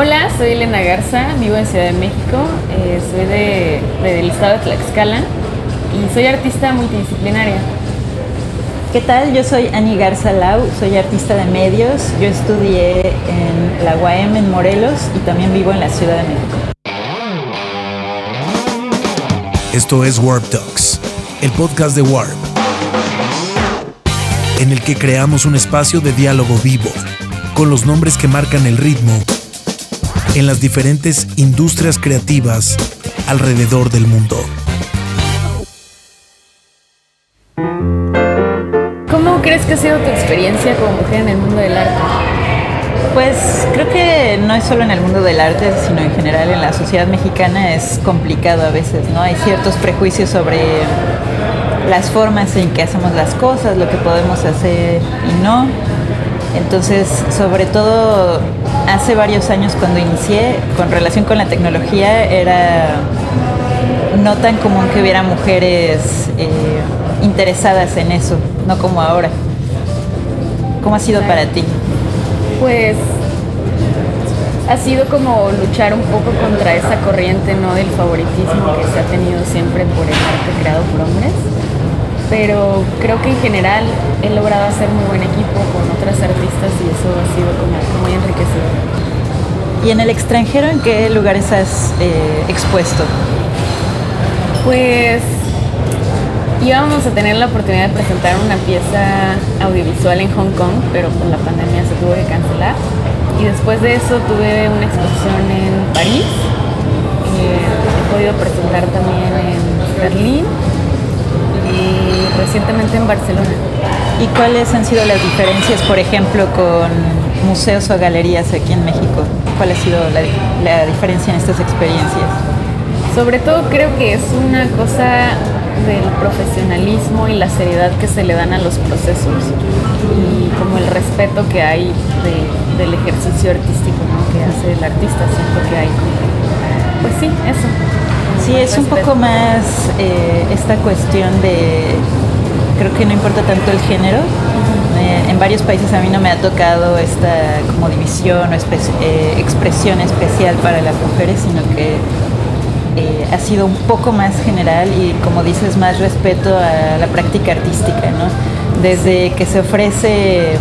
Hola, soy Elena Garza, vivo en Ciudad de México, eh, soy de, del estado de Tlaxcala y soy artista multidisciplinaria. ¿Qué tal? Yo soy Ani Garza Lau, soy artista de medios. Yo estudié en la UAM en Morelos y también vivo en la Ciudad de México. Esto es Warp Talks, el podcast de Warp, en el que creamos un espacio de diálogo vivo con los nombres que marcan el ritmo en las diferentes industrias creativas alrededor del mundo. ¿Cómo crees que ha sido tu experiencia como mujer en el mundo del arte? Pues creo que no es solo en el mundo del arte, sino en general en la sociedad mexicana es complicado a veces, ¿no? Hay ciertos prejuicios sobre las formas en que hacemos las cosas, lo que podemos hacer y no. Entonces, sobre todo hace varios años cuando inicié, con relación con la tecnología, era no tan común que hubiera mujeres eh, interesadas en eso, no como ahora. ¿Cómo ha sido para ti? Pues ha sido como luchar un poco contra esa corriente no del favoritismo que se ha tenido siempre por el arte creado por hombres pero creo que en general he logrado hacer muy buen equipo con otras artistas y eso ha sido como muy enriquecedor. ¿Y en el extranjero en qué lugares has eh, expuesto? Pues íbamos a tener la oportunidad de presentar una pieza audiovisual en Hong Kong, pero con la pandemia se tuvo que cancelar. Y después de eso tuve una exposición en París. Eh, he podido presentar también en Berlín recientemente en Barcelona. ¿Y cuáles han sido las diferencias, por ejemplo, con museos o galerías aquí en México? ¿Cuál ha sido la, diferencia en estas experiencias? Sobre todo creo que es una cosa del profesionalismo y la seriedad que se le dan a los procesos y como el respeto que hay del ejercicio artístico que hace el artista. Siento que hay, pues sí, eso. Sí, es un poco más eh, esta cuestión de, creo que no importa tanto el género. Eh, en varios países a mí no me ha tocado esta como división o eh, expresión especial para las mujeres, sino que ha sido un poco más general y como dices, más respeto a la práctica artística, ¿no? Desde que se ofrece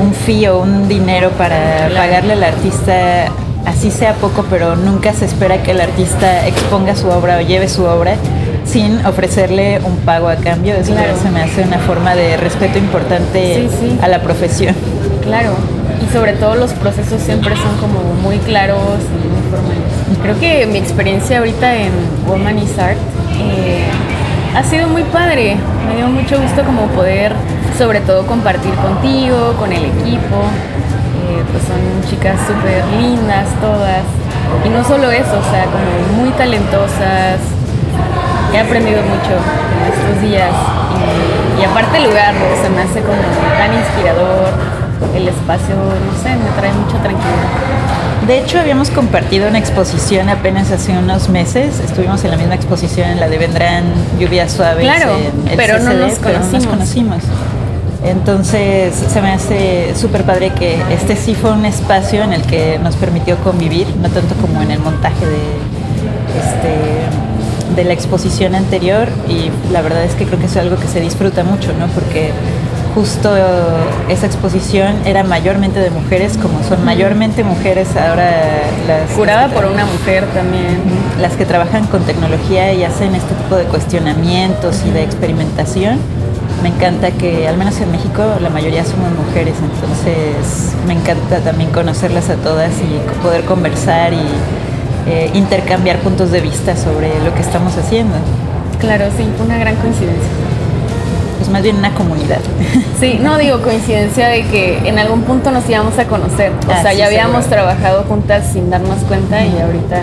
un fee o un dinero para pagarle al artista así sea poco, pero nunca se espera que el artista exponga su obra o lleve su obra sin ofrecerle un pago a cambio. Eso se me hace una forma de respeto importante a la profesión. Claro, y sobre todo los procesos siempre son como muy claros y muy formales. Creo que mi experiencia ahorita en Woman is Art eh, ha sido muy padre. Me dio mucho gusto como poder sobre todo compartir contigo, con el equipo pues son chicas súper lindas todas. Y no solo eso, o sea, como muy talentosas. He aprendido mucho en estos días. Y, aparte el lugar, se me hace como tan inspirador. El espacio, no sé, me trae mucha tranquilidad. De hecho, habíamos compartido una exposición apenas hace unos meses. Estuvimos en la misma exposición en la de Vendrán Lluvias Suaves. Claro, pero, no nos pero no nos conocimos. Entonces se me hace súper padre que este sí fue un espacio en el que nos permitió convivir, no tanto como en el montaje de, este, de la exposición anterior y la verdad es que creo que es algo que se disfruta mucho, ¿no? Porque justo esa exposición era mayormente de mujeres, como son mayormente mujeres ahora las... Curada por una mujer también. Las que trabajan con tecnología y hacen este tipo de cuestionamientos y de experimentación me encanta que, al menos en México, la mayoría somos mujeres, entonces me encanta también conocerlas a todas y poder conversar y eh, intercambiar puntos de vista sobre lo que estamos haciendo. Claro, sí, una gran coincidencia. Pues más bien una comunidad. Sí, no digo coincidencia de que en algún punto nos íbamos a conocer. O ah, sea, ya habíamos trabajado juntas sin darnos cuenta y ahorita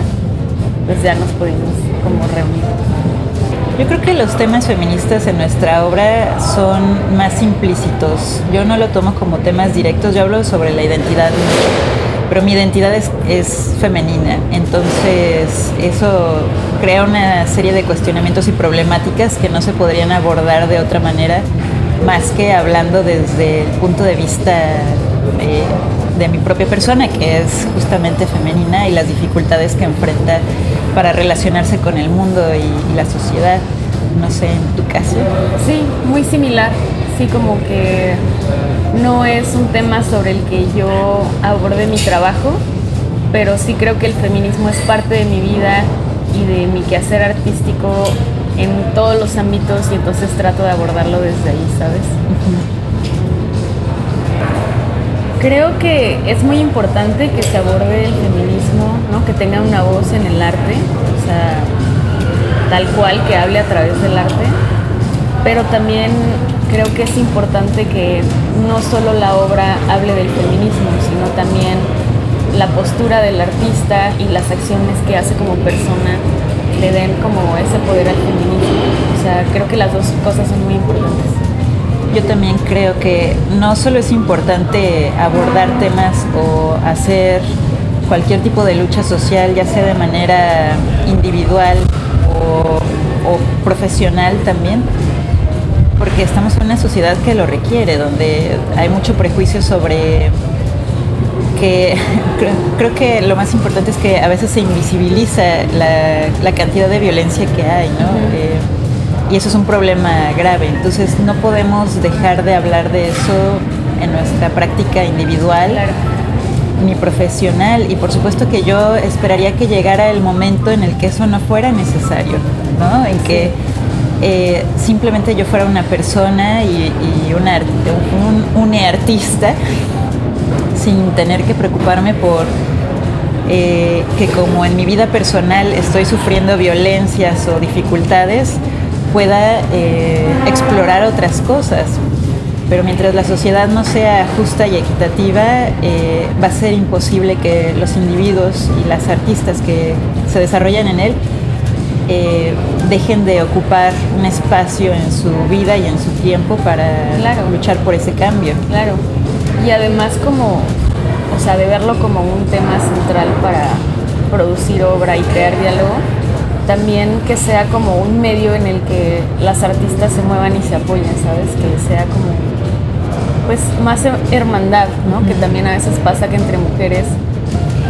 pues ya nos pudimos como reunir. Yo creo que los temas feministas en nuestra obra son más implícitos. Yo no lo tomo como temas directos, yo hablo sobre la identidad, pero mi identidad es, femenina. Entonces eso crea una serie de cuestionamientos y problemáticas que no se podrían abordar de otra manera más que hablando desde el punto de vista eh, de mi propia persona, que es justamente femenina, y las dificultades que enfrenta para relacionarse con el mundo y, y la sociedad. No sé, en tu caso. Sí, muy similar. Sí, como que no es un tema sobre el que yo aborde mi trabajo, pero sí creo que el feminismo es parte de mi vida y de mi quehacer artístico en todos los ámbitos y entonces trato de abordarlo desde ahí, ¿sabes? Creo que es muy importante que se aborde el feminismo, ¿no? que tenga una voz en el arte, o sea, tal cual, que hable a través del arte, pero también creo que es importante que no solo la obra hable del feminismo, sino también la postura del artista y las acciones que hace como persona le den como ese poder al feminismo. O sea, creo que las dos cosas son muy importantes. Yo también creo que no solo es importante abordar temas o hacer cualquier tipo de lucha social, ya sea de manera individual o, o profesional también, porque estamos en una sociedad que lo requiere, donde hay mucho prejuicio sobre que creo, que lo más importante es que a veces se invisibiliza la, cantidad de violencia que hay, ¿no? Eh, y eso es un problema grave. Entonces no podemos dejar de hablar de eso en nuestra práctica individual ni profesional. Y por supuesto que yo esperaría que llegara el momento en el que eso no fuera necesario, ¿no? En que eh, simplemente yo fuera una persona y, una, un, un artista sin tener que preocuparme por eh, que como en mi vida personal estoy sufriendo violencias o dificultades, pueda eh, explorar otras cosas. Pero mientras la sociedad no sea justa y equitativa, eh, va a ser imposible que los individuos y las artistas que se desarrollan en él dejen de ocupar un espacio en su vida y en su tiempo para luchar por ese cambio. Claro y además como, o sea, de verlo como un tema central para producir obra y crear diálogo, también que sea como un medio en el que las artistas se muevan y se apoyen, ¿sabes? Que sea como, pues, más hermandad, ¿no? Que también a veces pasa que entre mujeres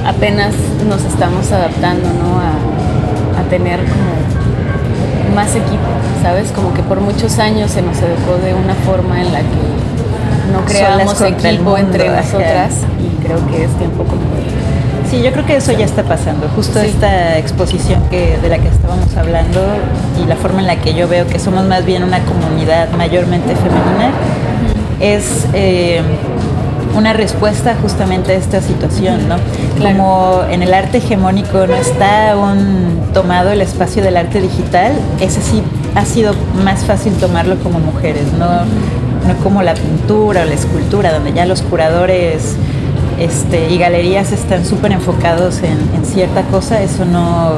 apenas nos estamos adaptando, ¿no? A, a tener como más equipo, ¿sabes? Como que por muchos años se nos educó de una forma en la que no creamos equipo entre nosotras y creo que es tiempo como Sí, yo creo que eso ya está pasando. Justo esta exposición que, de la que estábamos hablando y la forma en la que yo veo que somos más bien una comunidad mayormente femenina es eh, una respuesta justamente a esta situación, ¿no? Como en el arte hegemónico no está aún tomado el espacio del arte digital, ese sí ha sido más fácil tomarlo como mujeres, ¿no? no como la pintura o la escultura, donde ya los curadores este, y galerías están súper enfocados en, cierta cosa, eso no,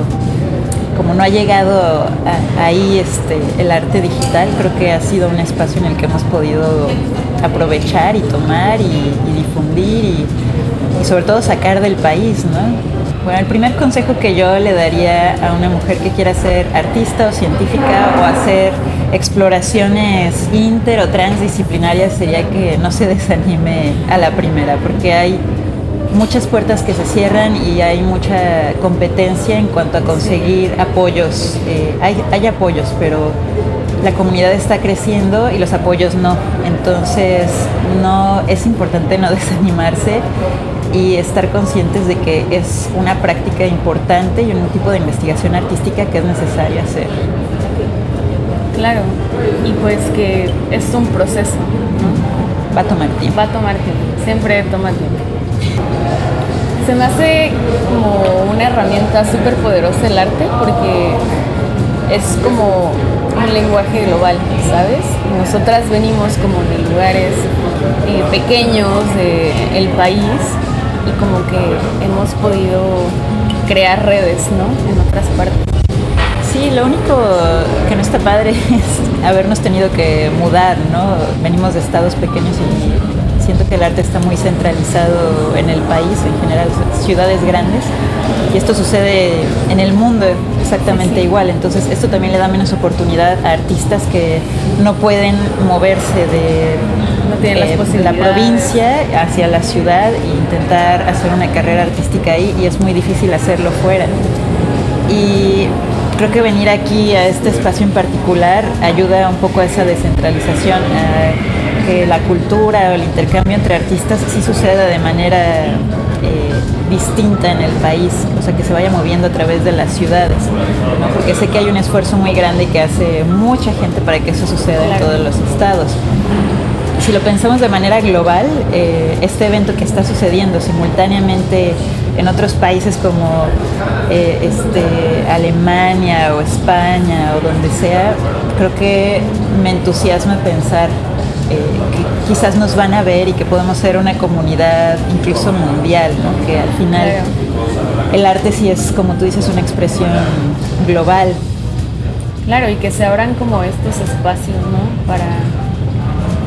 como no ha llegado ahí este, el arte digital, creo que ha sido un espacio en el que hemos podido aprovechar y tomar y, difundir y, y, sobre todo sacar del país, ¿no? Bueno, el primer consejo que yo le daría a una mujer que quiera ser artista o científica o hacer exploraciones inter o transdisciplinarias sería que no se desanime a la primera, porque hay muchas puertas que se cierran y hay mucha competencia en cuanto a conseguir apoyos. Eh, hay, hay apoyos, pero la comunidad está creciendo y los apoyos no. Entonces, no es importante no desanimarse y estar conscientes de que es una práctica importante y un tipo de investigación artística que es necesaria hacer. Claro, y pues que es un proceso. Va a tomar tiempo. Va a tomar tiempo, siempre toma tiempo. Se me hace como una herramienta súper poderosa el arte porque es como un lenguaje global, ¿sabes? Nosotras venimos como de lugares eh, pequeños del país y como que hemos podido crear redes, ¿no? En otras partes. Sí, lo único que no está padre es habernos tenido que mudar, ¿no? Venimos de estados pequeños y siento que el arte está muy centralizado en el país, en general, ciudades grandes, y esto sucede en el mundo exactamente igual. Entonces, esto también le da menos oportunidad a artistas que no pueden moverse de no tienen las eh, la posibilidades. provincia hacia la ciudad e intentar hacer una carrera artística ahí y es muy difícil hacerlo fuera. Y creo que venir aquí a este espacio en particular ayuda un poco a esa descentralización, a que la cultura o el intercambio entre artistas sí suceda de manera eh, distinta en el país, o sea, que se vaya moviendo a través de las ciudades, ¿no? porque sé que hay un esfuerzo muy grande que hace mucha gente para que eso suceda en todos los estados. Si lo pensamos de manera global, eh, este evento que está sucediendo simultáneamente en otros países como eh, este, Alemania o España o donde sea, creo que me entusiasma pensar eh, que quizás nos van a ver y que podemos ser una comunidad incluso mundial, ¿no? que al final el arte sí es, como tú dices, una expresión global. Claro, y que se abran como estos espacios, ¿no? Para,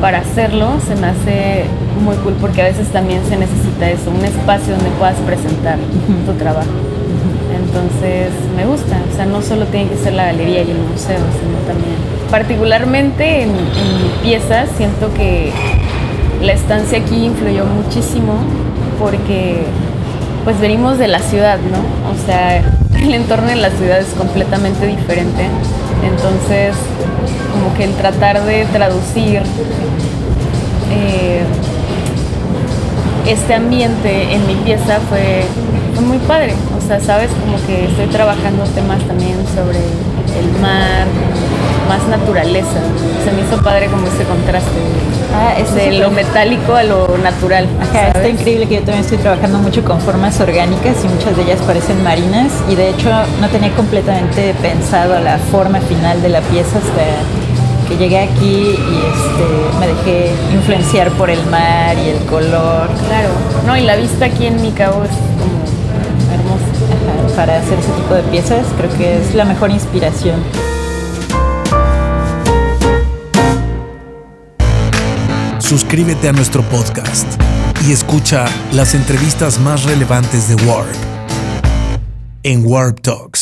para hacerlo se me hace muy cool porque a veces también se necesita eso, un espacio donde puedas presentar tu trabajo. Entonces me gusta, o sea, no solo tiene que ser la galería y el museo, sino también, particularmente en, en mi pieza, siento que la estancia aquí influyó muchísimo porque pues venimos de la ciudad, ¿no? O sea, el entorno en la ciudad es completamente diferente. Entonces, como que el tratar de traducir eh, este ambiente en mi pieza fue, fue muy padre. O sea, sabes, como que estoy trabajando temas también sobre el mar, más naturaleza. Se me hizo padre como ese contraste Ah, eso de es lo metálico a lo natural. Ajá, está increíble que yo también estoy trabajando mucho con formas orgánicas y muchas de ellas parecen marinas y de hecho no tenía completamente pensado la forma final de la pieza hasta que llegué aquí y este, me dejé influenciar por el mar y el color Claro, no, y la vista aquí en mi cabo es como hermosa. Ajá, para hacer ese tipo de piezas. Creo que es la mejor inspiración. Suscríbete a nuestro podcast y escucha las entrevistas más relevantes de Warp en Warp Talks.